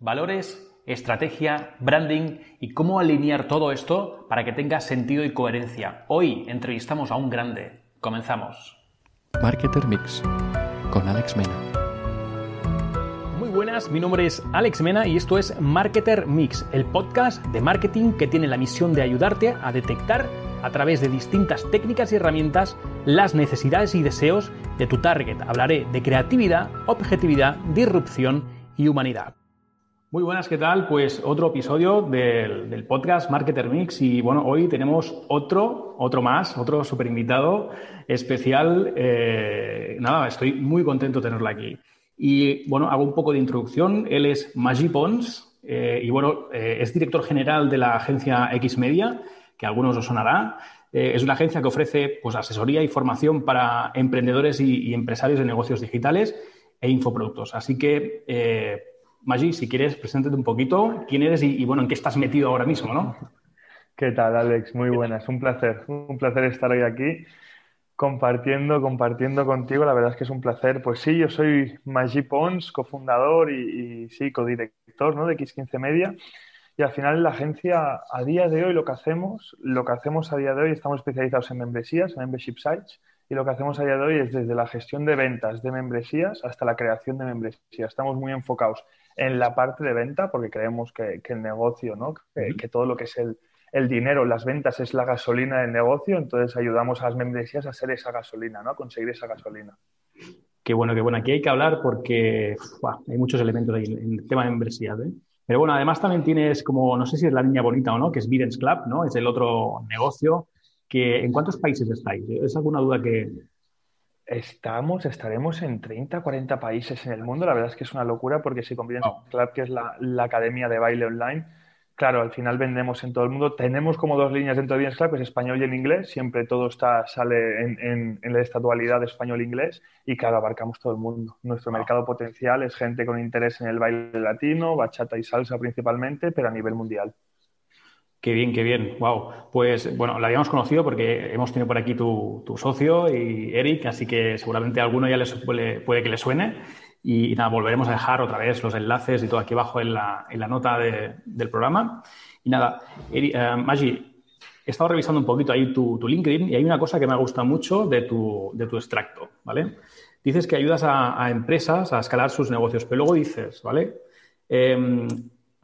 valores, estrategia, branding y cómo alinear todo esto para que tenga sentido y coherencia. Hoy entrevistamos a un grande. Comenzamos. Marketer Mix con Alex Mena. Muy buenas, mi nombre es Alex Mena y esto es Marketer Mix, el podcast de marketing que tiene la misión de ayudarte a detectar a través de distintas técnicas y herramientas las necesidades y deseos de tu target. Hablaré de creatividad, objetividad, disrupción y humanidad. Muy buenas, ¿qué tal? Pues otro episodio del, podcast Marketer Mix y bueno, hoy tenemos otro, otro más, otro super invitado especial. Eh, nada, estoy muy contento de tenerlo aquí. Y bueno, hago un poco de introducción. Él es Maggi Pons eh, y bueno, eh, es director general de la agencia X Media, que a algunos os sonará. es una agencia que ofrece pues, asesoría y formación para emprendedores y, y empresarios de negocios digitales e infoproductos. Así que Maggi, si quieres, preséntate un poquito quién eres y, bueno, en qué estás metido ahora mismo, ¿no? ¿Qué tal, Alex? Muy buenas. Un placer, un placer estar hoy aquí compartiendo, compartiendo contigo. La verdad es que es un placer. Pues sí, yo soy Maggi Pons, cofundador y, y sí, codirector ¿no? de X15 Media. Y al final la agencia, a día de hoy, lo que hacemos, lo que hacemos a día de hoy, estamos especializados en membresías, en membership sites, y lo que hacemos a día de hoy es desde la gestión de ventas de membresías hasta la creación de membresías. Estamos muy enfocados en la parte de venta, porque creemos que, el negocio, ¿no? que, todo lo que es el, el, dinero, las ventas es la gasolina del negocio, entonces ayudamos a las membresías a hacer esa gasolina, ¿no? a conseguir esa gasolina. Qué bueno, qué bueno. Aquí hay que hablar porque hay muchos elementos ahí en el tema de membresías. ¿eh? Pero bueno, además también tienes como, no sé si es la niña bonita o no, que es Videns Club, ¿no? Es el otro negocio que ¿en cuántos países estáis? ¿Es alguna duda que, Estamos, estaremos en 30, 40 países en el mundo. La verdad es que es una locura porque si Convivence Club, que es la, academia de baile online, claro, al final vendemos en todo el mundo. Tenemos como dos líneas dentro de Convivence Club, es español y en inglés. Siempre todo está, sale en, en, esta dualidad español-inglés y claro, abarcamos todo el mundo. Nuestro mercado potencial es gente con interés en el baile latino, bachata y salsa principalmente, pero a nivel mundial. Qué bien, qué bien. Wow. Pues bueno, la habíamos conocido porque hemos tenido por aquí tu, socio y Eric, así que seguramente a alguno ya les puede, que le suene. Y, nada, volveremos a dejar otra vez los enlaces y todo aquí abajo en la, nota del programa. Y nada, Eric, eh, Maggi, he estado revisando un poquito ahí tu, LinkedIn y hay una cosa que me ha gustado mucho de tu, de tu extracto, ¿vale? Dices que ayudas a, a, empresas a escalar sus negocios, pero luego dices, ¿vale? Eh,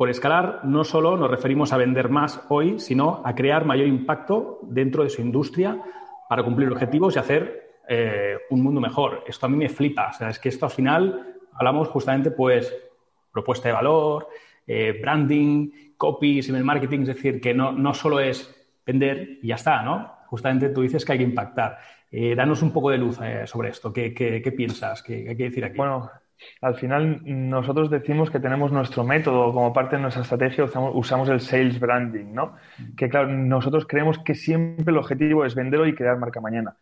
por escalar, no solo nos referimos a vender más hoy, sino a crear mayor impacto dentro de su industria para cumplir objetivos y hacer eh, un mundo mejor. Esto a mí me flipa. O sea, es que esto al final hablamos justamente, pues, propuesta de valor, eh, branding, copies, email marketing, es decir, que no, no solo es vender y ya está, ¿no? Justamente tú dices que hay que impactar. Eh, danos un poco de luz sobre esto. ¿Qué, qué piensas? ¿Qué hay que decir aquí? Bueno, al final nosotros decimos que tenemos nuestro método como parte de nuestra estrategia, usamos, el sales branding, ¿no? Que claro, nosotros creemos que siempre el objetivo es vender hoy y crear marca mañana.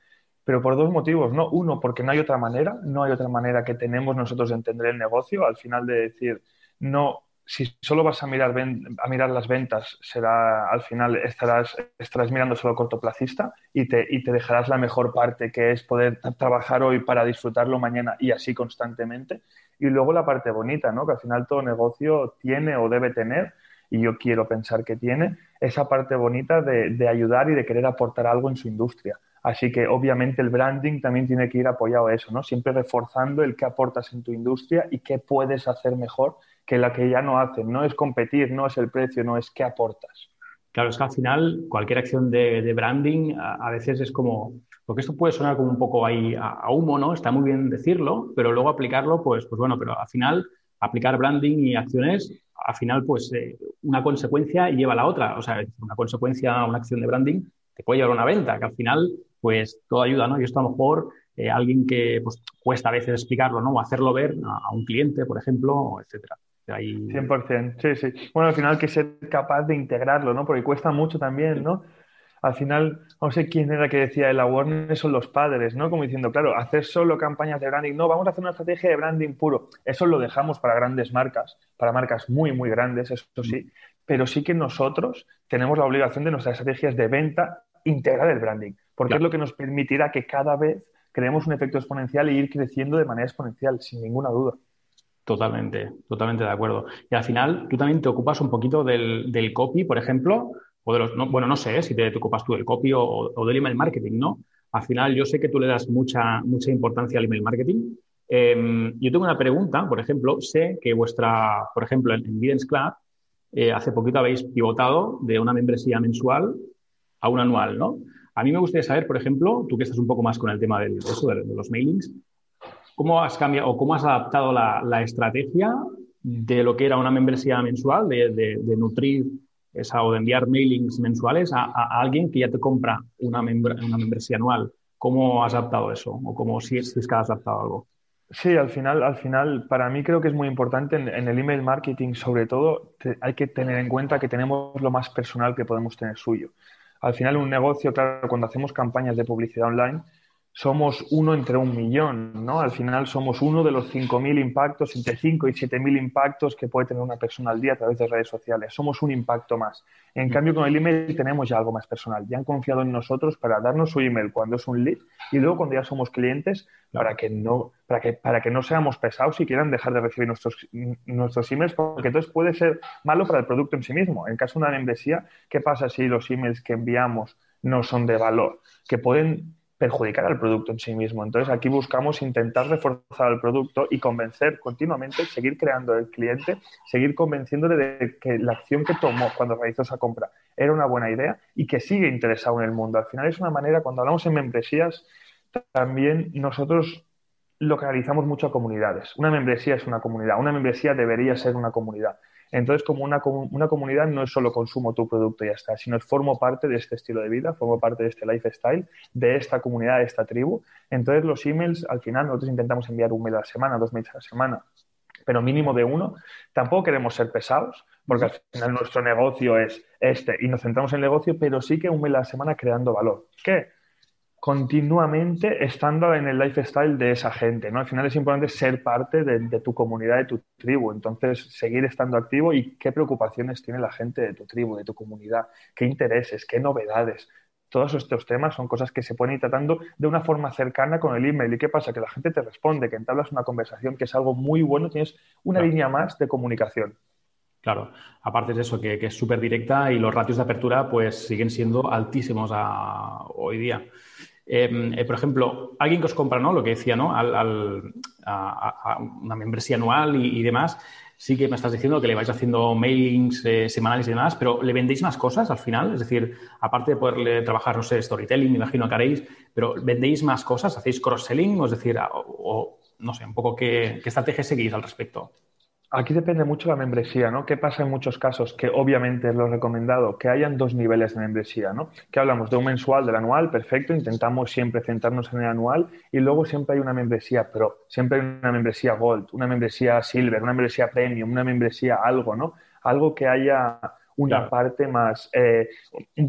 Pero por dos motivos, ¿no? Uno, porque no hay otra manera, no hay otra manera que tenemos nosotros de entender el negocio, al final de decir, no, si solo vas a mirar, a mirar las ventas, será al final estarás, estarás mirando solo cortoplacista y te, y te dejarás la mejor parte, que es poder trabajar hoy para disfrutarlo mañana y así constantemente. Y luego la parte bonita, ¿no? que al final todo negocio tiene o debe tener, y yo quiero pensar que tiene, esa parte bonita de, de ayudar y de querer aportar algo en su industria. Así que obviamente el branding también tiene que ir apoyado a eso, ¿no? Siempre reforzando el qué aportas en tu industria y qué puedes hacer mejor que la que ya no hacen. No es competir, no es el precio, no es qué aportas. Claro, es que al final cualquier acción de, branding a, veces es como, porque esto puede sonar como un poco ahí a, humo, ¿no? Está muy bien decirlo, pero luego aplicarlo, pues, pues bueno, pero al final aplicar branding y acciones, al final pues eh, una consecuencia lleva a la otra. O sea, una consecuencia, una acción de branding te puede llevar a una venta, que al final pues todo ayuda, ¿no? Y esto a lo mejor eh, alguien que pues, cuesta a veces explicarlo, ¿no? O hacerlo ver a, a un cliente, por ejemplo, etcétera. 100%, sí, sí. Bueno, al final que ser capaz de integrarlo, ¿no? Porque cuesta mucho también, ¿no? Al final, no sé quién era que decía, el awareness son los padres, ¿no? Como diciendo, claro, hacer solo campañas de branding, no, vamos a hacer una estrategia de branding puro. Eso lo dejamos para grandes marcas, para marcas muy, muy grandes, eso sí, pero sí que nosotros tenemos la obligación de nuestras estrategias de venta integrar el branding, porque es lo que nos permitirá que cada vez creemos un efecto exponencial e ir creciendo de manera exponencial, sin ninguna duda. Totalmente, totalmente de acuerdo. Y al final, tú también te ocupas un poquito del, del copy, por ejemplo, o de los, bueno, no sé si te, ocupas tú del copy o, del email marketing, ¿no? Al final, yo sé que tú le das mucha, mucha importancia al email marketing. Em, yo tengo una pregunta, por ejemplo, sé que vuestra, por ejemplo, en, en Club, eh, hace poquito habéis pivotado de una membresía mensual a una anual, ¿no? A mí me gustaría saber, por ejemplo, tú que estás un poco más con el tema de, eso, de los mailings, ¿Cómo has cambiado o cómo has adaptado la, estrategia de lo que era una membresía mensual, de, nutrir esa o de enviar mailings mensuales a, alguien que ya te compra una, una membresía anual? ¿Cómo has adaptado eso? ¿O cómo si, es que has adaptado algo? Sí, al final, al final, para mí creo que es muy importante en, el email marketing, sobre todo, hay que tener en cuenta que tenemos lo más personal que podemos tener suyo. Al final, un negocio, claro, cuando hacemos campañas de publicidad online, somos uno entre un millón, ¿no? Al final somos uno de los 5.000 impactos, entre 5 y 7.000 impactos que puede tener una persona al día a través de redes sociales. Somos un impacto más. En mm. cambio, con el email tenemos ya algo más personal. Ya han confiado en nosotros para darnos su email cuando es un lead y luego cuando ya somos clientes para que no, para que, para que no seamos pesados y quieran dejar de recibir nuestros, nuestros emails, porque entonces puede ser malo para el producto en sí mismo. En caso de una membresía, ¿qué pasa si los emails que enviamos no son de valor? Que pueden perjudicar al producto en sí mismo. Entonces aquí buscamos intentar reforzar el producto y convencer continuamente, seguir creando el cliente, seguir convenciéndole de que la acción que tomó cuando realizó esa compra era una buena idea y que sigue interesado en el mundo. Al final es una manera, cuando hablamos en membresías, también nosotros localizamos mucho a comunidades. Una membresía es una comunidad, una membresía debería ser una comunidad. Entonces, como una, una, comunidad no es solo consumo tu producto y ya está, sino formo parte de este estilo de vida, formo parte de este lifestyle, de esta comunidad, de esta tribu. Entonces, los emails, al final, nosotros intentamos enviar un mail a la semana, dos mails a la semana, pero mínimo de uno. Tampoco queremos ser pesados, porque al final nuestro negocio es este y nos centramos en el negocio, pero sí que un mail a la semana creando valor. ¿Qué? Continuamente estando en el lifestyle de esa gente, ¿no? Al final es importante ser parte de, tu comunidad, de tu tribu, entonces seguir estando activo y qué preocupaciones tiene la gente de tu tribu, de tu comunidad, qué intereses, qué novedades. Todos estos temas son cosas que se pueden ir tratando de una forma cercana con el email. ¿Y qué pasa? Que la gente te responde, que entablas una conversación, que es algo muy bueno, tienes una línea más de comunicación. Claro, aparte de eso, que, es súper directa y los ratios de apertura pues siguen siendo altísimos hoy día. Em, eh, por ejemplo, alguien que os compra, ¿no? Lo que decía, ¿no? Al, a, una membresía anual y, demás, sí que me estás diciendo que le vais haciendo mailings eh, semanales y demás, pero ¿le vendéis más cosas al final? Es decir, aparte de poderle trabajar, no sé, storytelling, me imagino que haréis, pero ¿vendéis más cosas? ¿Hacéis cross-selling? Es decir, o, no sé, un poco qué, qué estrategia seguís al respecto. Aquí depende mucho la membresía, ¿no? ¿Qué pasa en muchos casos? Que obviamente es lo recomendado, que hayan dos niveles de membresía, ¿no? Que hablamos de un mensual, del anual, perfecto, intentamos siempre centrarnos en el anual y luego siempre hay una membresía pro, siempre hay una membresía gold, una membresía silver, una membresía premium, una membresía algo, ¿no? Algo que haya una parte más, eh,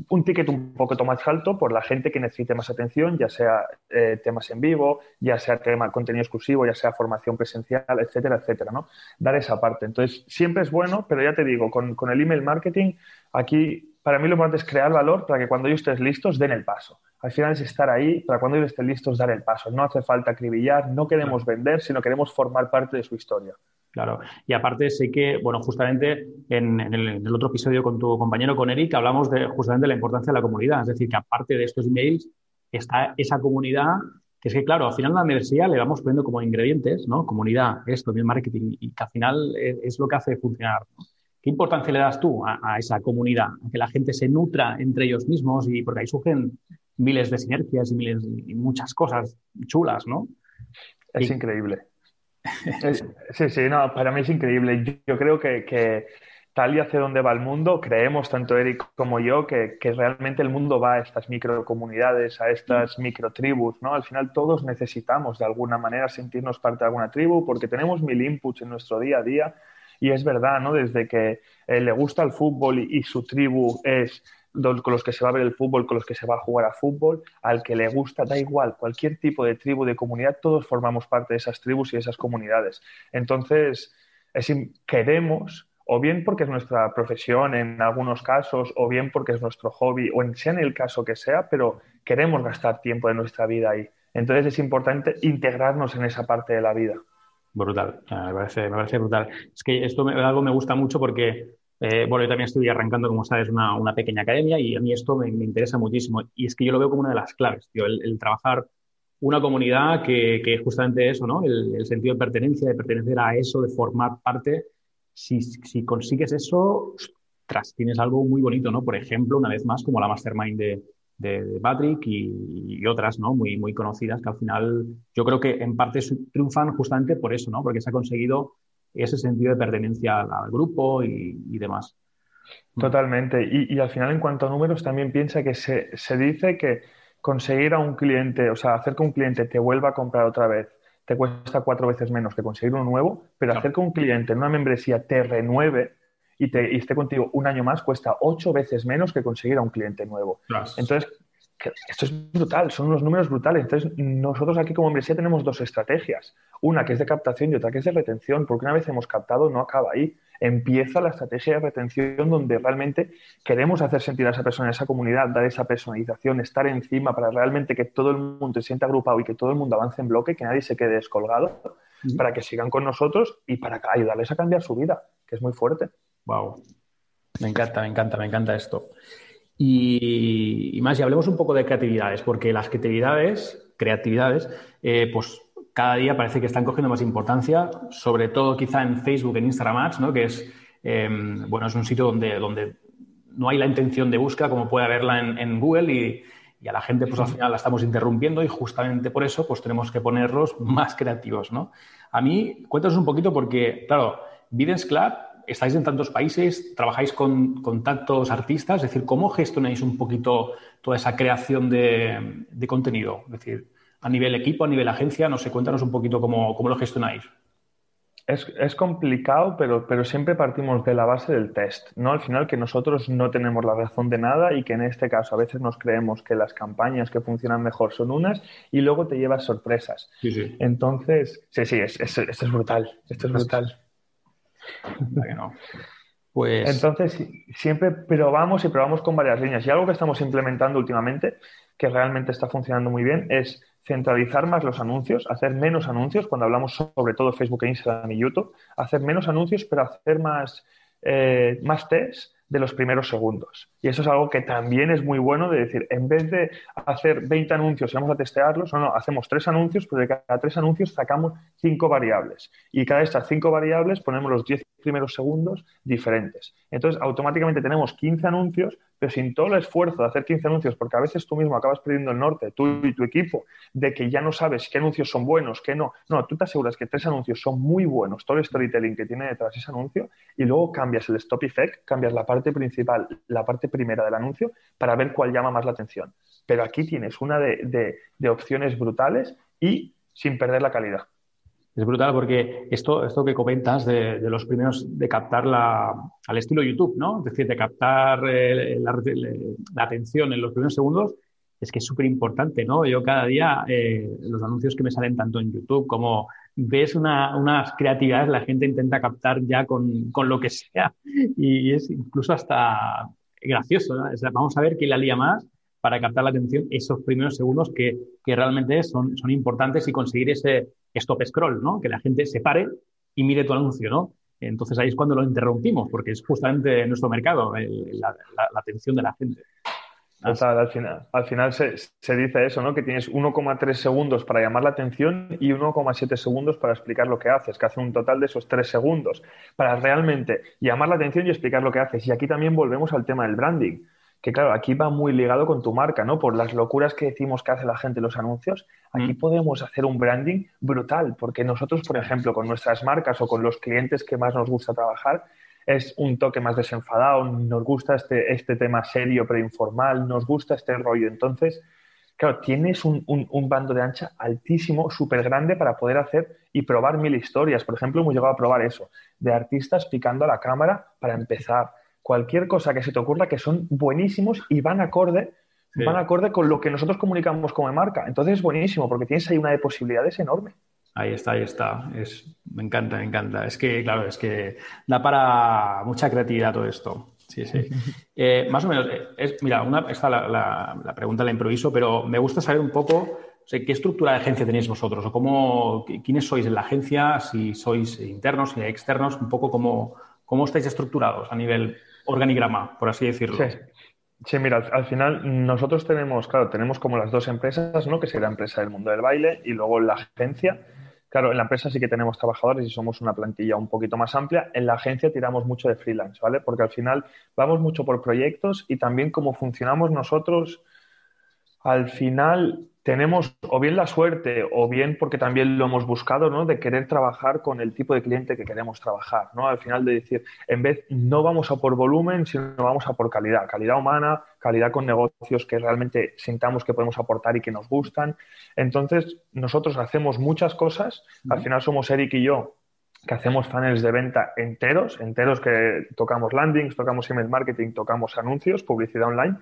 un, ticket un poquito más alto por la gente que necesite más atención, ya sea eh, temas en vivo, ya sea tema contenido exclusivo, ya sea formación presencial, etcétera, etcétera, ¿no? Dar esa parte. Entonces, siempre es bueno, pero ya te digo, con, con el email marketing, aquí para mí lo importante es crear valor para que cuando ellos estés listos den el paso. Al final es estar ahí para cuando ellos estén listos dar el paso. No hace falta acribillar, no queremos vender, sino queremos formar parte de su historia. Claro. Y aparte sé que, bueno, justamente en, el, otro episodio con tu compañero, con Eric, hablamos de justamente la importancia de la comunidad. Es decir, que aparte de estos emails está esa comunidad que es que, claro, al final la universidad le vamos poniendo como ingredientes, ¿no? Comunidad, esto, el marketing, y que al final es, lo que hace funcionar. ¿Qué importancia le das tú a, esa comunidad? A que la gente se nutra entre ellos mismos y porque ahí surgen miles de sinergias y miles y muchas cosas chulas, ¿no? Es increíble. Sí, sí, no, para mí es increíble. Yo, creo que, tal y hacia dónde va el mundo, creemos, tanto Eric como yo, que, realmente el mundo va a estas microcomunidades, a estas microtribus, ¿no? Al final todos necesitamos de alguna manera sentirnos parte de alguna tribu porque tenemos mil inputs en nuestro día a día y es verdad, ¿no? Desde que eh, le gusta el fútbol y su tribu es con los que se va a ver el fútbol, con los que se va a jugar a fútbol, al que le gusta, da igual, cualquier tipo de tribu, de comunidad, todos formamos parte de esas tribus y de esas comunidades. Entonces, queremos, o bien porque es nuestra profesión en algunos casos, o bien porque es nuestro hobby, o en, sea en el caso que sea, pero queremos gastar tiempo de nuestra vida ahí. Entonces es importante integrarnos en esa parte de la vida. Brutal, me parece, me parece brutal. Es que esto me, algo me gusta mucho porque, eh, bueno, yo también estoy arrancando, como sabes, una, una pequeña academia y a mí esto me, me, interesa muchísimo. Y es que yo lo veo como una de las claves, tío, el, el trabajar una comunidad que, que justamente eso, ¿no? El, el, sentido de pertenencia, de pertenecer a eso, de formar parte. Si, si consigues eso, tras, tienes algo muy bonito, ¿no? Por ejemplo, una vez más, como la mastermind de, de, de Patrick y, y, otras, ¿no? Muy, muy conocidas que al final yo creo que en parte triunfan justamente por eso, ¿no? Porque se ha conseguido ese sentido de pertenencia al, al grupo y, y, demás. Totalmente. Y, y, al final, en cuanto a números, también piensa que se, se dice que conseguir a un cliente, o sea, hacer que un cliente te vuelva a comprar otra vez, te cuesta cuatro veces menos que conseguir uno nuevo, pero claro. hacer que un cliente en una membresía te renueve y, te, y, esté contigo un año más cuesta ocho veces menos que conseguir a un cliente nuevo. Claro. Entonces, esto es brutal, son unos números brutales. Entonces, nosotros aquí como membresía tenemos dos estrategias. Una que es de captación y otra que es de retención, porque una vez hemos captado no acaba ahí. Empieza la estrategia de retención donde realmente queremos hacer sentir a esa persona, a esa comunidad, dar esa personalización, estar encima para realmente que todo el mundo se sienta agrupado y que todo el mundo avance en bloque, que nadie se quede descolgado, para que sigan con nosotros y para ayudarles a cambiar su vida, que es muy fuerte. Wow. Me encanta, me encanta, me encanta esto. Y, más, y hablemos un poco de creatividades, porque las creatividades, creatividades, eh, pues cada día parece que están cogiendo más importancia, sobre todo quizá en Facebook, en Instagram ¿no? que es, eh, bueno, es un sitio donde, donde no hay la intención de búsqueda como puede haberla en, en Google y, y, a la gente pues al final la estamos interrumpiendo y justamente por eso pues tenemos que ponerlos más creativos. ¿no? A mí, cuéntanos un poquito porque, claro, Videns Club estáis en tantos países, trabajáis con, con, tantos artistas, es decir, ¿cómo gestionáis un poquito toda esa creación de, de, contenido? Es decir, a nivel equipo, a nivel agencia, no sé, cuéntanos un poquito cómo, cómo lo gestionáis. Es, es, complicado, pero, pero siempre partimos de la base del test, ¿no? Al final que nosotros no tenemos la razón de nada y que en este caso a veces nos creemos que las campañas que funcionan mejor son unas y luego te llevas sorpresas. Sí, sí. Entonces, sí, sí, es, es, esto es brutal, esto es brutal. Pues... Entonces, siempre probamos y probamos con varias líneas. Y algo que estamos implementando últimamente, que realmente está funcionando muy bien, es centralizar más los anuncios, hacer menos anuncios, cuando hablamos sobre todo Facebook, Instagram y YouTube, hacer menos anuncios, pero hacer más, eh, más test de los primeros segundos. Y eso es algo que también es muy bueno de decir, en vez de hacer 20 anuncios y vamos a testearlos, no, no, hacemos tres anuncios, pero de cada tres anuncios sacamos cinco variables. Y cada estas cinco variables ponemos los 10 primeros segundos diferentes. Entonces, automáticamente tenemos 15 anuncios, pero sin todo el esfuerzo de hacer 15 anuncios, porque a veces tú mismo acabas perdiendo el norte, tú y tu equipo, de que ya no sabes qué anuncios son buenos, qué no. No, tú te aseguras que tres anuncios son muy buenos, todo el storytelling que tiene detrás ese anuncio, y luego cambias el stop effect, cambias la parte principal, la parte primera del anuncio, para ver cuál llama más la atención. Pero aquí tienes una de, de, de opciones brutales y sin perder la calidad. Es brutal porque esto, esto que comentas de, de los primeros, de captar la, al estilo YouTube, ¿no? Es decir, de captar eh, la, la, atención en los primeros segundos, es que es súper importante, ¿no? Yo cada día, eh, los anuncios que me salen tanto en YouTube como ves una, unas creatividades, la gente intenta captar ya con, con lo que sea y, es incluso hasta gracioso, ¿no? Vamos a ver quién la lía más para captar la atención esos primeros segundos que, que realmente son, son importantes y conseguir ese stop scroll, ¿no? Que la gente se pare y mire tu anuncio, ¿no? Entonces ahí es cuando lo interrumpimos, porque es justamente nuestro mercado, la, atención de la gente. Total, al final, al final se, se dice eso, ¿no? Que tienes 1,3 segundos para llamar la atención y 1,7 segundos para explicar lo que haces, que hace un total de esos 3 segundos para realmente llamar la atención y explicar lo que haces. Y aquí también volvemos al tema del branding que claro, aquí va muy ligado con tu marca, ¿no? Por las locuras que decimos que hace la gente en los anuncios, aquí mm. podemos hacer un branding brutal, porque nosotros, por ejemplo, con nuestras marcas o con los clientes que más nos gusta trabajar, es un toque más desenfadado, nos gusta este, este tema serio pero informal, nos gusta este rollo. Entonces, claro, tienes un, un, un bando de ancha altísimo, súper grande para poder hacer y probar mil historias. Por ejemplo, hemos llegado a probar eso, de artistas picando a la cámara para empezar cualquier cosa que se te ocurra que son buenísimos y van acorde, sí. van acorde con lo que nosotros comunicamos como marca. Entonces es buenísimo porque tienes ahí una de posibilidades enorme. Ahí está, ahí está. Es, me encanta, me encanta. Es que, claro, es que da para mucha creatividad todo esto. Sí, sí. Eh, más o menos, es, mira, una, esta la, la, la, pregunta la improviso, pero me gusta saber un poco ¿qué estructura de agencia tenéis vosotros? ¿O cómo, quiénes sois en la agencia? Si sois internos, si externos, un poco cómo, cómo estáis estructurados a nivel organigrama, por así decirlo. Sí. mira, al, final nosotros tenemos, claro, tenemos como las dos empresas, ¿no? Que sería la empresa del mundo del baile y luego la agencia. Claro, en la empresa sí que tenemos trabajadores y somos una plantilla un poquito más amplia. En la agencia tiramos mucho de freelance, ¿vale? Porque al final vamos mucho por proyectos y también cómo funcionamos nosotros, al final tenemos o bien la suerte o bien porque también lo hemos buscado, ¿no? De querer trabajar con el tipo de cliente que queremos trabajar, ¿no? Al final de decir, en vez, no vamos a por volumen, sino vamos a por calidad, calidad humana, calidad con negocios que realmente sintamos que podemos aportar y que nos gustan. Entonces, nosotros hacemos muchas cosas, al final somos Eric y yo que hacemos funnels de venta enteros, enteros que tocamos landings, tocamos email marketing, tocamos anuncios, publicidad online,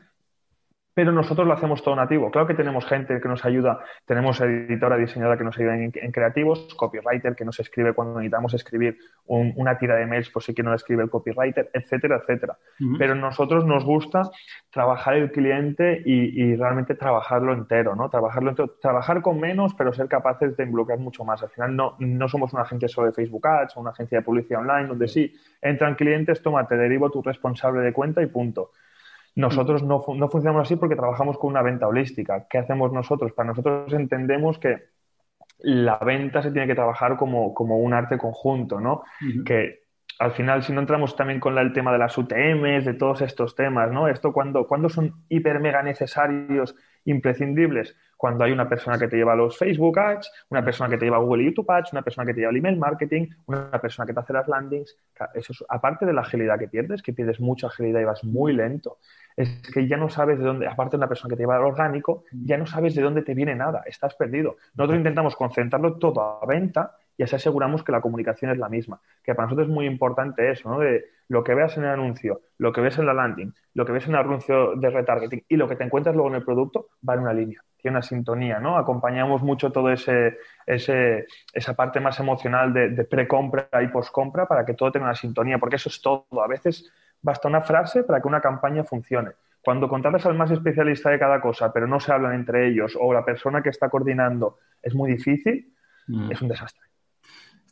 pero nosotros lo hacemos todo nativo. Claro que tenemos gente que nos ayuda, tenemos editora diseñadora que nos ayuda en, creativos, copywriter que nos escribe cuando necesitamos escribir una tira de mails por si que no la escribe el copywriter, etcétera, etcétera. Pero nosotros nos gusta trabajar el cliente y, realmente trabajarlo entero, ¿no? Trabajarlo entero, trabajar con menos, pero ser capaces de involucrar mucho más. Al final no, no somos una agencia solo de Facebook Ads o una agencia de publicidad online donde sí, entran clientes, toma, te derivo tu responsable de cuenta y punto nosotros no, no, funcionamos así porque trabajamos con una venta holística. ¿Qué hacemos nosotros? Para nosotros entendemos que la venta se tiene que trabajar como, como un arte conjunto, ¿no? Que al final, si no entramos también con el tema de las UTMs, de todos estos temas, ¿no? Esto cuando, cuando son hiper mega necesarios, imprescindibles, cuando hay una persona que te lleva los Facebook Ads, una persona que te lleva Google y YouTube Ads, una persona que te lleva el email marketing, una persona que te hace las landings. Eso es, aparte de la agilidad que pierdes, que pierdes mucha agilidad y vas muy lento, es que ya no sabes de dónde, aparte de una persona que te lleva el orgánico, ya no sabes de dónde te viene nada, estás perdido. Nosotros intentamos concentrarlo todo a venta y así aseguramos que la comunicación es la misma. Que para nosotros es muy importante eso, ¿no? De lo que veas en el anuncio, lo que ves en la landing, lo que ves en el anuncio de retargeting y lo que te encuentras luego en el producto va en una línea, tiene una sintonía, ¿no? Acompañamos mucho todo ese, ese esa parte más emocional de, de pre-compra y post-compra para que todo tenga una sintonía, porque eso es todo. A veces basta una frase para que una campaña funcione. Cuando contratas al más especialista de cada cosa, pero no se hablan entre ellos, o la persona que está coordinando es muy difícil, mm. es un desastre.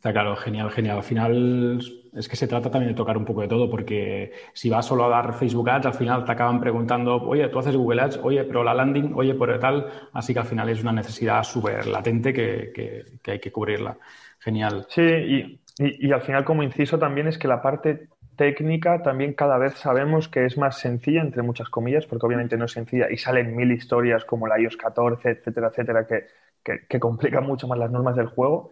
Está claro, genial, genial. Al final es que se trata también de tocar un poco de todo, porque si vas solo a dar Facebook Ads, al final te acaban preguntando, oye, tú haces Google Ads, oye, pero la landing, oye, por tal. Así que al final es una necesidad súper latente que, hay que cubrirla. Genial. Sí, y, y, al final como inciso también es que la parte técnica también cada vez sabemos que es más sencilla, entre muchas comillas, porque obviamente no es sencilla y salen mil historias como la iOS 14, etcétera, etcétera, que, que, complican mucho más las normas del juego,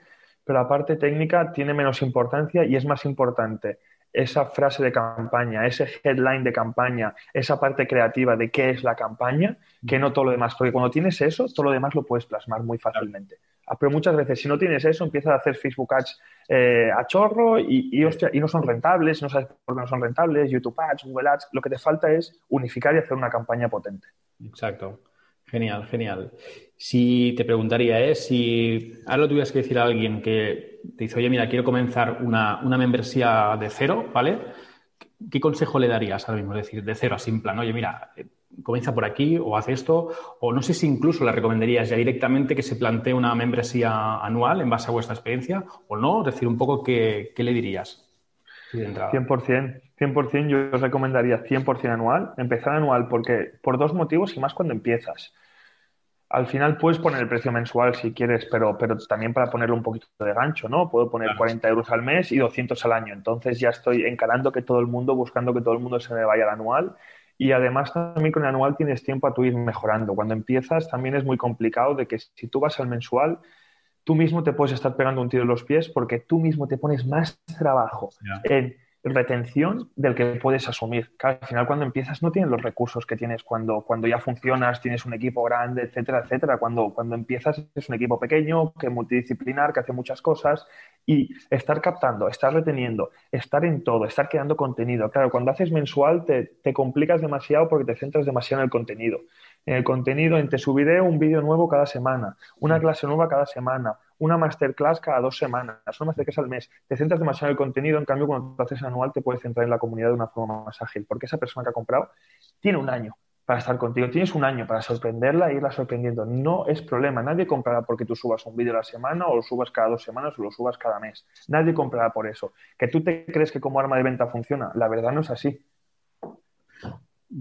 pero la parte técnica tiene menos importancia y es más importante esa frase de campaña, ese headline de campaña, esa parte creativa de qué es la campaña, que no todo lo demás. Porque cuando tienes eso, todo lo demás lo puedes plasmar muy fácilmente. Ah, pero muchas veces, si no tienes eso, empiezas a hacer Facebook Ads eh, a chorro y, y, no son rentables, no sabes por qué no son rentables, YouTube Ads, Google Ads. Lo que te falta es unificar y hacer una campaña potente. Exacto. Genial, genial. Si te preguntaría, ¿eh? si ahora lo tuvieras que decir a alguien que te dice, oye, mira, quiero comenzar una, una membresía de cero, ¿vale? ¿Qué consejo le darías ahora mismo? Es decir, de cero a simple, ¿no? Oye, mira, comienza por aquí o haz esto, o no sé si incluso le recomendarías ya directamente que se plantee una membresía anual en base a vuestra experiencia o no, es decir, un poco qué, qué le dirías. 100%, 100% yo os recomendaría 100% anual, empezar anual porque por dos motivos y más cuando empiezas. Al final puedes poner el precio mensual si quieres, pero, pero también para ponerle un poquito de gancho, ¿no? Puedo poner 40 euros al mes y 200 al año. Entonces ya estoy encarando que todo el mundo, buscando que todo el mundo se me vaya al anual y además también con el anual tienes tiempo a tu ir mejorando. Cuando empiezas también es muy complicado de que si tú vas al mensual, tú mismo te puedes estar pegando un tiro en los pies porque tú mismo te pones más trabajo en retención del que puedes asumir. al final cuando empiezas no tienes los recursos que tienes cuando, cuando ya funcionas, tienes un equipo grande, etcétera, etcétera. Cuando, cuando empiezas es un equipo pequeño, que multidisciplinar, que hace muchas cosas y estar captando, estar reteniendo, estar en todo, estar creando contenido. Claro, cuando haces mensual te, te complicas demasiado porque te centras demasiado en el contenido. En el contenido, en te subiré un vídeo nuevo cada semana, una clase nueva cada semana, una masterclass cada dos semanas, una masterclass al mes. Te centras demasiado en el contenido, en cambio, cuando tú haces anual te puedes centrar en la comunidad de una forma más ágil, porque esa persona que ha comprado tiene un año para estar contigo. Tienes un año para sorprenderla e irla sorprendiendo. No es problema. Nadie comprará porque tú subas un vídeo a la semana o lo subas cada dos semanas o lo subas cada mes. Nadie comprará por eso. Que tú te crees que como arma de venta funciona. La verdad no es así.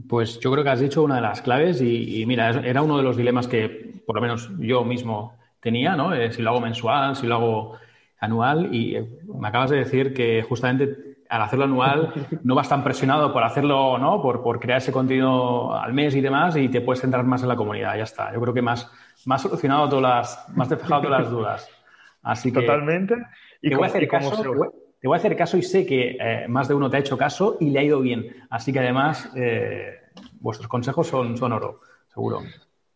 Pues yo creo que has dicho una de las claves y, mira, era uno de los dilemas que por lo menos yo mismo tenía, ¿no? Eh, si lo hago mensual, si lo hago anual y eh, me acabas de decir que justamente al hacerlo anual no vas tan presionado por hacerlo, ¿no? Por, por, crear ese contenido al mes y demás y te puedes centrar más en la comunidad. Ya está. Yo creo que más, más solucionado todas las, más despejado todas las dudas. Así que. Totalmente. Y te, voy a hacer caso, te voy a hacer caso y sé que eh, más de uno te ha hecho caso y le ha ido bien. Así que además, eh, vuestros consejos son, son oro, seguro.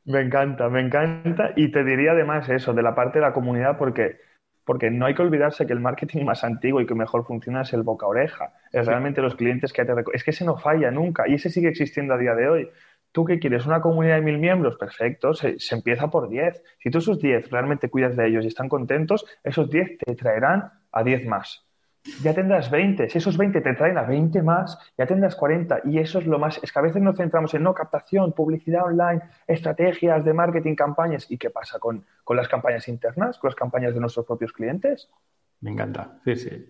Me encanta, me encanta. Y te diría además eso, de la parte de la comunidad, porque porque no hay que olvidarse que el marketing más antiguo y que mejor funciona es el boca oreja. Es realmente los clientes que te Es que ese no falla nunca y ese sigue existiendo a día de hoy. ¿Tú qué quieres? ¿Una comunidad de mil miembros? Perfecto, se, se empieza por diez. Si tú esos diez realmente cuidas de ellos y están contentos, esos diez te traerán a diez más ya tendrás 20. Si esos 20 te traen a 20 más, ya tendrás 40. Y eso es lo más. Es que a veces nos centramos en no captación, publicidad online, estrategias de marketing, campañas. ¿Y qué pasa con, con las campañas internas, con las campañas de nuestros propios clientes? Me encanta. Sí, sí.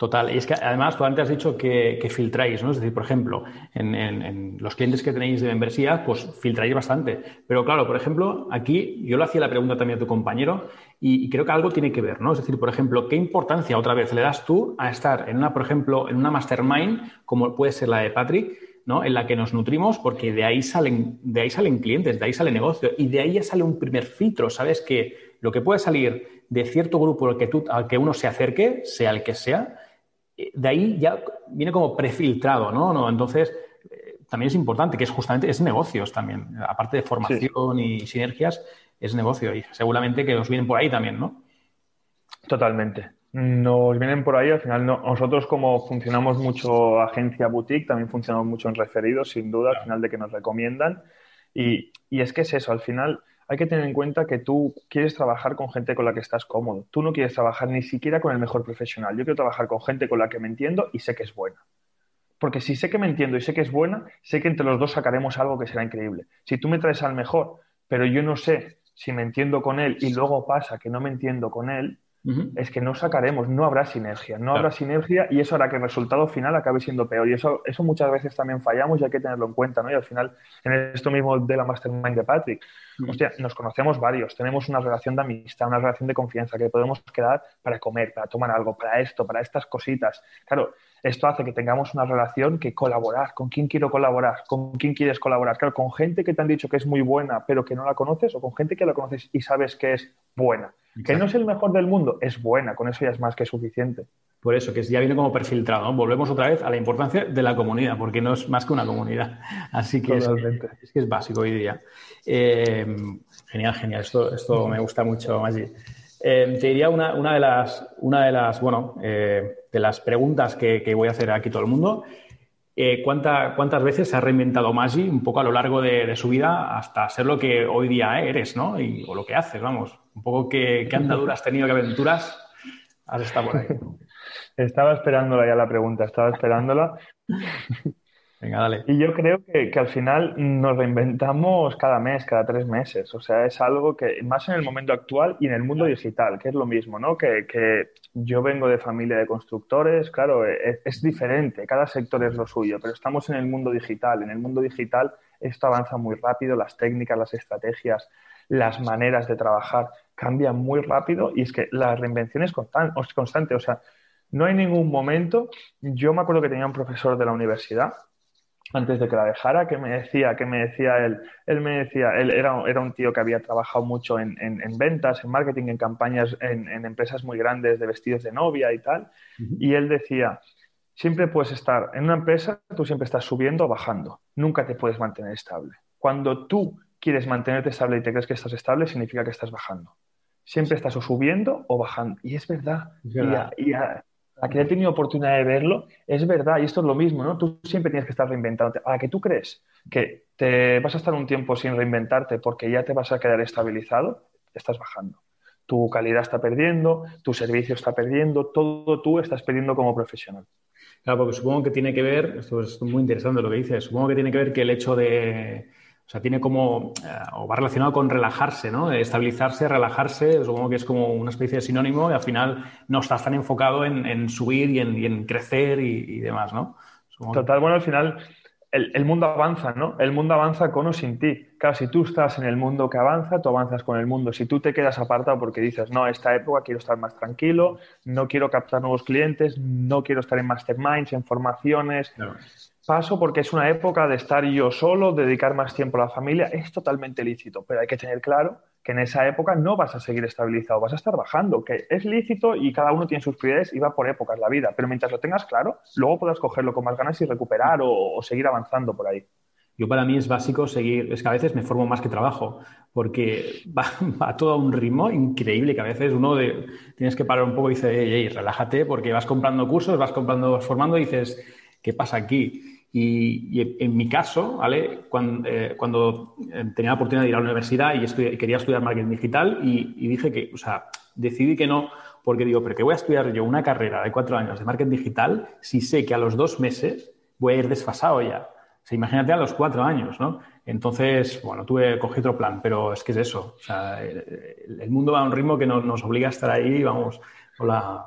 Total. Y es que además tú antes has dicho que, filtráis, ¿no? Es decir, por ejemplo, en, los clientes que tenéis de membresía, pues filtráis bastante. Pero claro, por ejemplo, aquí yo le hacía la pregunta también a tu compañero y, creo que algo tiene que ver, ¿no? Es decir, por ejemplo, ¿qué importancia otra vez le das tú a estar en una, por ejemplo, en una mastermind, como puede ser la de Patrick, ¿no? En la que nos nutrimos, porque de ahí salen, de ahí salen clientes, de ahí sale negocio y de ahí ya sale un primer filtro, ¿sabes? Que lo que puede salir de cierto grupo al que, tú, al que uno se acerque, sea el que sea, de ahí ya viene como prefiltrado, ¿no? ¿No? Entonces, eh, también es importante que es justamente, es negocios también, aparte de formación y sinergias, es negocio y seguramente que nos vienen por ahí también, ¿no? Totalmente. Nos vienen por ahí, al final nosotros como funcionamos mucho agencia boutique, también funcionamos mucho en referidos, sin duda, al final de que nos recomiendan. Y, y es que es eso, al final hay que tener en cuenta que tú quieres trabajar con gente con la que estás cómodo. Tú no quieres trabajar ni siquiera con el mejor profesional. Yo quiero trabajar con gente con la que me entiendo y sé que es buena. Porque si sé que me entiendo y sé que es buena, sé que entre los dos sacaremos algo que será increíble. Si tú me traes al mejor, pero yo no sé si me entiendo con él y luego pasa que no me entiendo con él, es que no sacaremos, no habrá sinergia, no habrá sinergia y eso hará que el resultado final acabe siendo peor. Y eso, eso muchas veces también fallamos y hay que tenerlo en cuenta, ¿no? Y al final, en esto mismo de la mastermind de Patrick, hostia, nos conocemos varios, tenemos una relación de amistad, una relación de confianza que podemos quedar para comer, para tomar algo, para esto, para estas cositas. Claro, esto hace que tengamos una relación que colaborar. ¿Con quién quiero colaborar? ¿Con quién quieres colaborar? Claro, con gente que te han dicho que es muy buena, pero que no la conoces, o con gente que la conoces y sabes que es buena. Que no es el mejor del mundo, es buena, con eso ya es más que suficiente. Por eso, que ya viene como perfiltrado. Volvemos otra vez a la importancia de la comunidad, porque no es más que una comunidad. Así que es, que es básico hoy día. Eh, genial, genial. Esto, esto me gusta mucho, Maggi. Eh, te diría una, una, de las, una de las, bueno, eh, de las preguntas que, voy a hacer aquí todo el mundo. ¿Cuántas veces se ha reinventado Maggi un poco a lo largo de, su vida hasta ser lo que hoy día eres, ¿no? Y, o lo que haces, vamos. Un poco qué, qué andaduras has tenido, qué aventuras has estado por ahí. Estaba esperándola ya la pregunta, estaba esperándola. Venga, dale. Y yo creo que, al final nos reinventamos cada mes, cada tres meses. O sea, es algo que, más en el momento actual y en el mundo digital, que es lo mismo, ¿no? Que, que yo vengo de familia de constructores, claro, es, es, diferente, cada sector es lo suyo, pero estamos en el mundo digital. En el mundo digital esto avanza muy rápido, las técnicas, las estrategias, las maneras de trabajar cambian muy rápido y es que la reinvención es constante. O sea, no hay ningún momento. Yo me acuerdo que tenía un profesor de la universidad antes de que la dejara, que me decía, que me decía él, él me decía, él era, era un tío que había trabajado mucho en, en, ventas, en marketing, en campañas, en, en, empresas muy grandes de vestidos de novia y tal, y él decía, siempre puedes estar en una empresa, tú siempre estás subiendo o bajando, nunca te puedes mantener estable. Cuando tú quieres mantenerte estable y te crees que estás estable, significa que estás bajando. Siempre estás o subiendo o bajando. Y es verdad. Y, a, que he tenido oportunidad de verlo, es verdad. Y esto es lo mismo, ¿no? Tú siempre tienes que estar reinventándote. A que tú crees que te vas a estar un tiempo sin reinventarte porque ya te vas a quedar estabilizado, estás bajando. Tu calidad está perdiendo, tu servicio está perdiendo, todo tú estás perdiendo como profesional. Claro, porque supongo que tiene que ver, esto es muy interesante lo que dices, supongo que tiene que ver que el hecho de o sea, tiene como, eh, o va relacionado con relajarse, ¿no? Estabilizarse, relajarse, supongo que es como una especie de sinónimo y al final no estás tan enfocado en, subir y en, crecer y, demás, ¿no? Total, bueno, al final el, mundo avanza, ¿no? El mundo avanza con o sin ti. Claro, si tú estás en el mundo que avanza, tú avanzas con el mundo. Si tú te quedas apartado porque dices, no, esta época quiero estar más tranquilo, no quiero captar nuevos clientes, no quiero estar en masterminds, en formaciones, paso porque es una época de estar yo solo, dedicar más tiempo a la familia, es totalmente lícito, pero hay que tener claro que en esa época no vas a seguir estabilizado, vas a estar bajando, que es lícito y cada uno tiene sus prioridades y va por épocas la vida, pero mientras lo tengas claro, luego podrás cogerlo con más ganas y recuperar o, seguir avanzando por ahí. Yo para mí es básico seguir, es que a veces me formo más que trabajo, porque va, todo a un ritmo increíble que a veces uno de, tienes que parar un poco y dice, hey, relájate, porque vas comprando cursos, vas comprando, vas formando y dices, ¿qué pasa aquí? Y, en mi caso, ¿vale? Cuando, eh, cuando, eh, tenía la oportunidad de ir a la universidad y, quería estudiar marketing digital y, dije que, o sea, decidí que no, porque digo, pero que voy a estudiar yo una carrera de cuatro años de marketing digital si sé que a los dos meses voy a ir desfasado ya. Imagínate a los cuatro años, ¿no? Entonces, bueno, tuve, cogí otro plan, pero es que es eso. O sea, el, mundo va a un ritmo que nos, nos obliga a estar ahí, vamos, hola.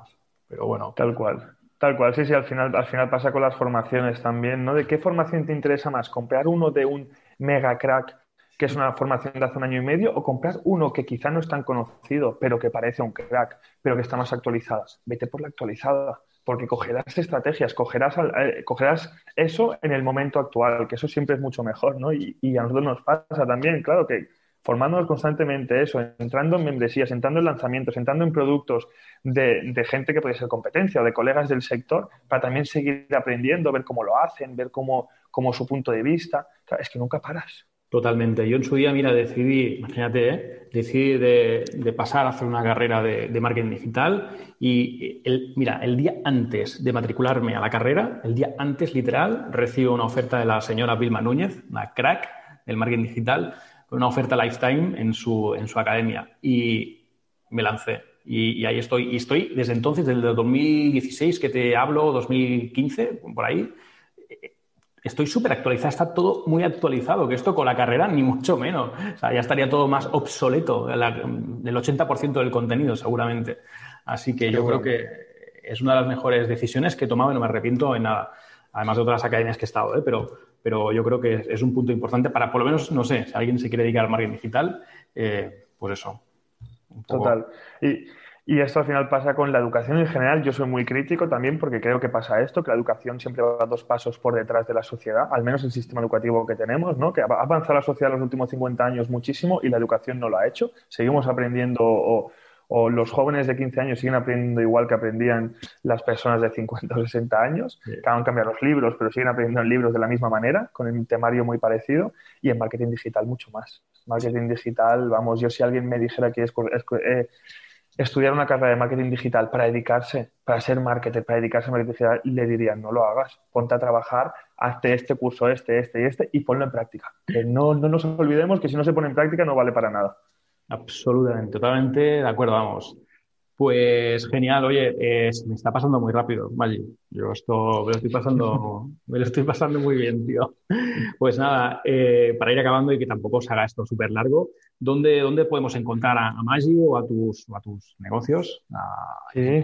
Pero bueno. Tal cual. Tal cual, sí, sí, al final, al final pasa con las formaciones también, ¿no? ¿De qué formación te interesa más? ¿Comprar uno de un mega crack, que es una formación de hace un año y medio, o comprar uno que quizá no es tan conocido, pero que parece un crack, pero que está más actualizada? Vete por la actualizada, porque cogerás estrategias, cogerás, eh, cogerás eso en el momento actual, que eso siempre es mucho mejor, ¿no? Y, y a nosotros nos pasa también, claro que formándonos constantemente eso, entrando en membresías, entrando en lanzamientos, entrando en productos de, gente que puede ser competencia o de colegas del sector, para también seguir aprendiendo, ver cómo lo hacen, ver cómo, cómo su punto de vista. es que nunca paras. Totalmente. Yo en su día, mira, decidí, imagínate, ¿eh? decidí de, pasar a hacer una carrera de, de, marketing digital y, el, mira, el día antes de matricularme a la carrera, el día antes, literal, recibo una oferta de la señora Vilma Núñez, una crack del marketing digital, una oferta lifetime en su, en su academia y me lancé. Y, ahí estoy. Y estoy desde entonces, desde el 2016 que te hablo, 2015, por ahí, estoy súper actualizado, está todo muy actualizado, que esto con la carrera ni mucho menos. O sea, ya estaría todo más obsoleto, del 80% del contenido seguramente. Así que yo creo que es una de las mejores decisiones que he tomado y no me arrepiento en nada. Además de otras academias que he estado, ¿eh? pero pero yo creo que es un punto importante para, por lo menos, no sé, si alguien se quiere dedicar al marketing digital, eh, pues eso. Total. Y, y, esto al final pasa con la educación en general. Yo soy muy crítico también porque creo que pasa esto, que la educación siempre va dos pasos por detrás de la sociedad, al menos el sistema educativo que tenemos, ¿no? que ha avanzado la sociedad en los últimos 50 años muchísimo y la educación no lo ha hecho. Seguimos aprendiendo o, o los jóvenes de 15 años siguen aprendiendo igual que aprendían las personas de 50 o 60 años, que han cambiado los libros, pero siguen aprendiendo en libros de la misma manera, con el temario muy parecido, y en marketing digital mucho más. Marketing digital, vamos, yo si alguien me dijera que es, eh, estudiar una carrera de marketing digital para dedicarse, para ser marketer, para dedicarse a marketing digital, le diría, no lo hagas, ponte a trabajar, hazte este curso, este, este y este, y ponlo en práctica. Que no, no nos olvidemos que si no se pone en práctica no vale para nada. Absolutamente, totalmente de acuerdo, vamos. Pues genial, oye, me está pasando muy rápido, vale. Yo esto me lo estoy pasando, me lo estoy pasando muy bien, tío. Pues nada, eh, para ir acabando y que tampoco se haga esto súper largo, ¿dónde, ¿dónde podemos encontrar a, a Maggi o a tus, a tus negocios? Sí,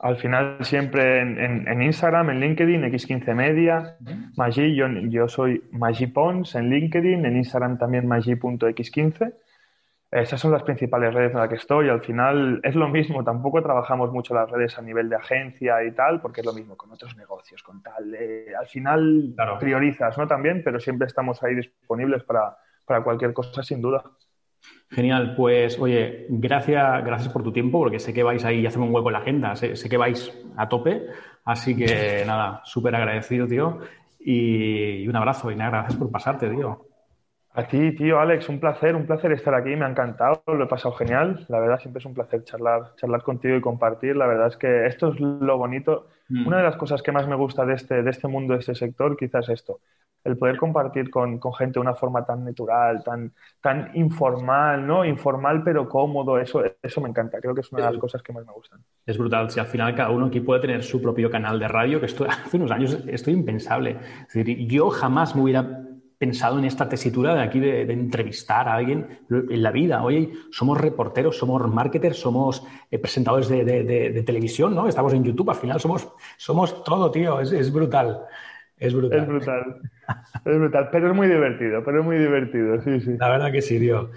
al final siempre en, Instagram, en LinkedIn, X15 Media, Maggi, yo, yo soy Maggi Pons en LinkedIn, en Instagram también Maggi.x15 esas son las principales redes en las que estoy. Al final es lo mismo, tampoco trabajamos mucho las redes a nivel de agencia y tal, porque es lo mismo con otros negocios, con tal. al final priorizas, ¿no? También, pero siempre estamos ahí disponibles para, cualquier cosa, sin duda. Genial, pues oye, gracias, gracias por tu tiempo, porque sé que vais ahí y hacemos un hueco en la agenda, sé, sé que vais a tope, así que nada, súper agradecido, tío, y, y un abrazo y nada, gracias por pasarte, tío. A ti, tío, Alex, un placer, un placer estar aquí, me ha encantado, lo he pasado genial. La verdad, siempre es un placer charlar, charlar contigo y compartir. La verdad es que esto es lo bonito. Mm. Una de las cosas que más me gusta de este, de este mundo, de este sector, quizás es esto. El poder compartir con, gente de una forma tan natural, tan, tan informal, ¿no? Informal pero cómodo, eso, eso me encanta. Creo que es una de las cosas que más me gustan. Es brutal. Si al final cada uno aquí puede tener su propio canal de radio, que esto hace unos años esto es impensable. Es decir, yo jamás me hubiera pensado en esta tesitura de aquí de, entrevistar a alguien en la vida. Oye, somos reporteros, somos marketers, somos eh, presentadores de, televisión, ¿no? Estamos en YouTube, al final somos, somos todo, tío, es, brutal. Es brutal. Es brutal. Es brutal, pero es muy divertido, pero es muy divertido, sí, sí. La verdad que sí, tío.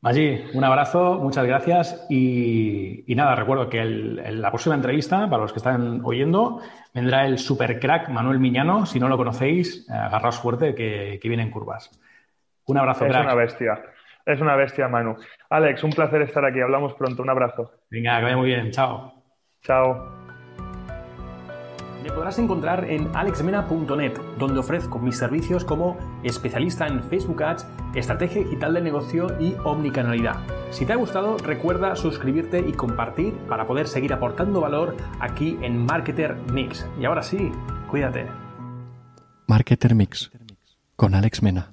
Maggi, un abrazo, muchas gracias y, nada, recuerdo que la próxima entrevista, para los que están oyendo, vendrá el super crack Manuel Miñano. Si no lo conocéis, agarraos fuerte que, viene en curvas. Un abrazo, es una bestia, es una bestia, Manu. Alex, un placer estar aquí. Hablamos pronto. Un abrazo. Venga, que vaya muy bien. Chao. Chao. Me podrás encontrar en alexmena.net, donde ofrezco mis servicios como especialista en Facebook Ads, estrategia digital de negocio y omnicanalidad. Si te ha gustado, recuerda suscribirte y compartir para poder seguir aportando valor aquí en Marketer Mix. Y ahora sí, cuídate. Marketer Mix con Alex Mena.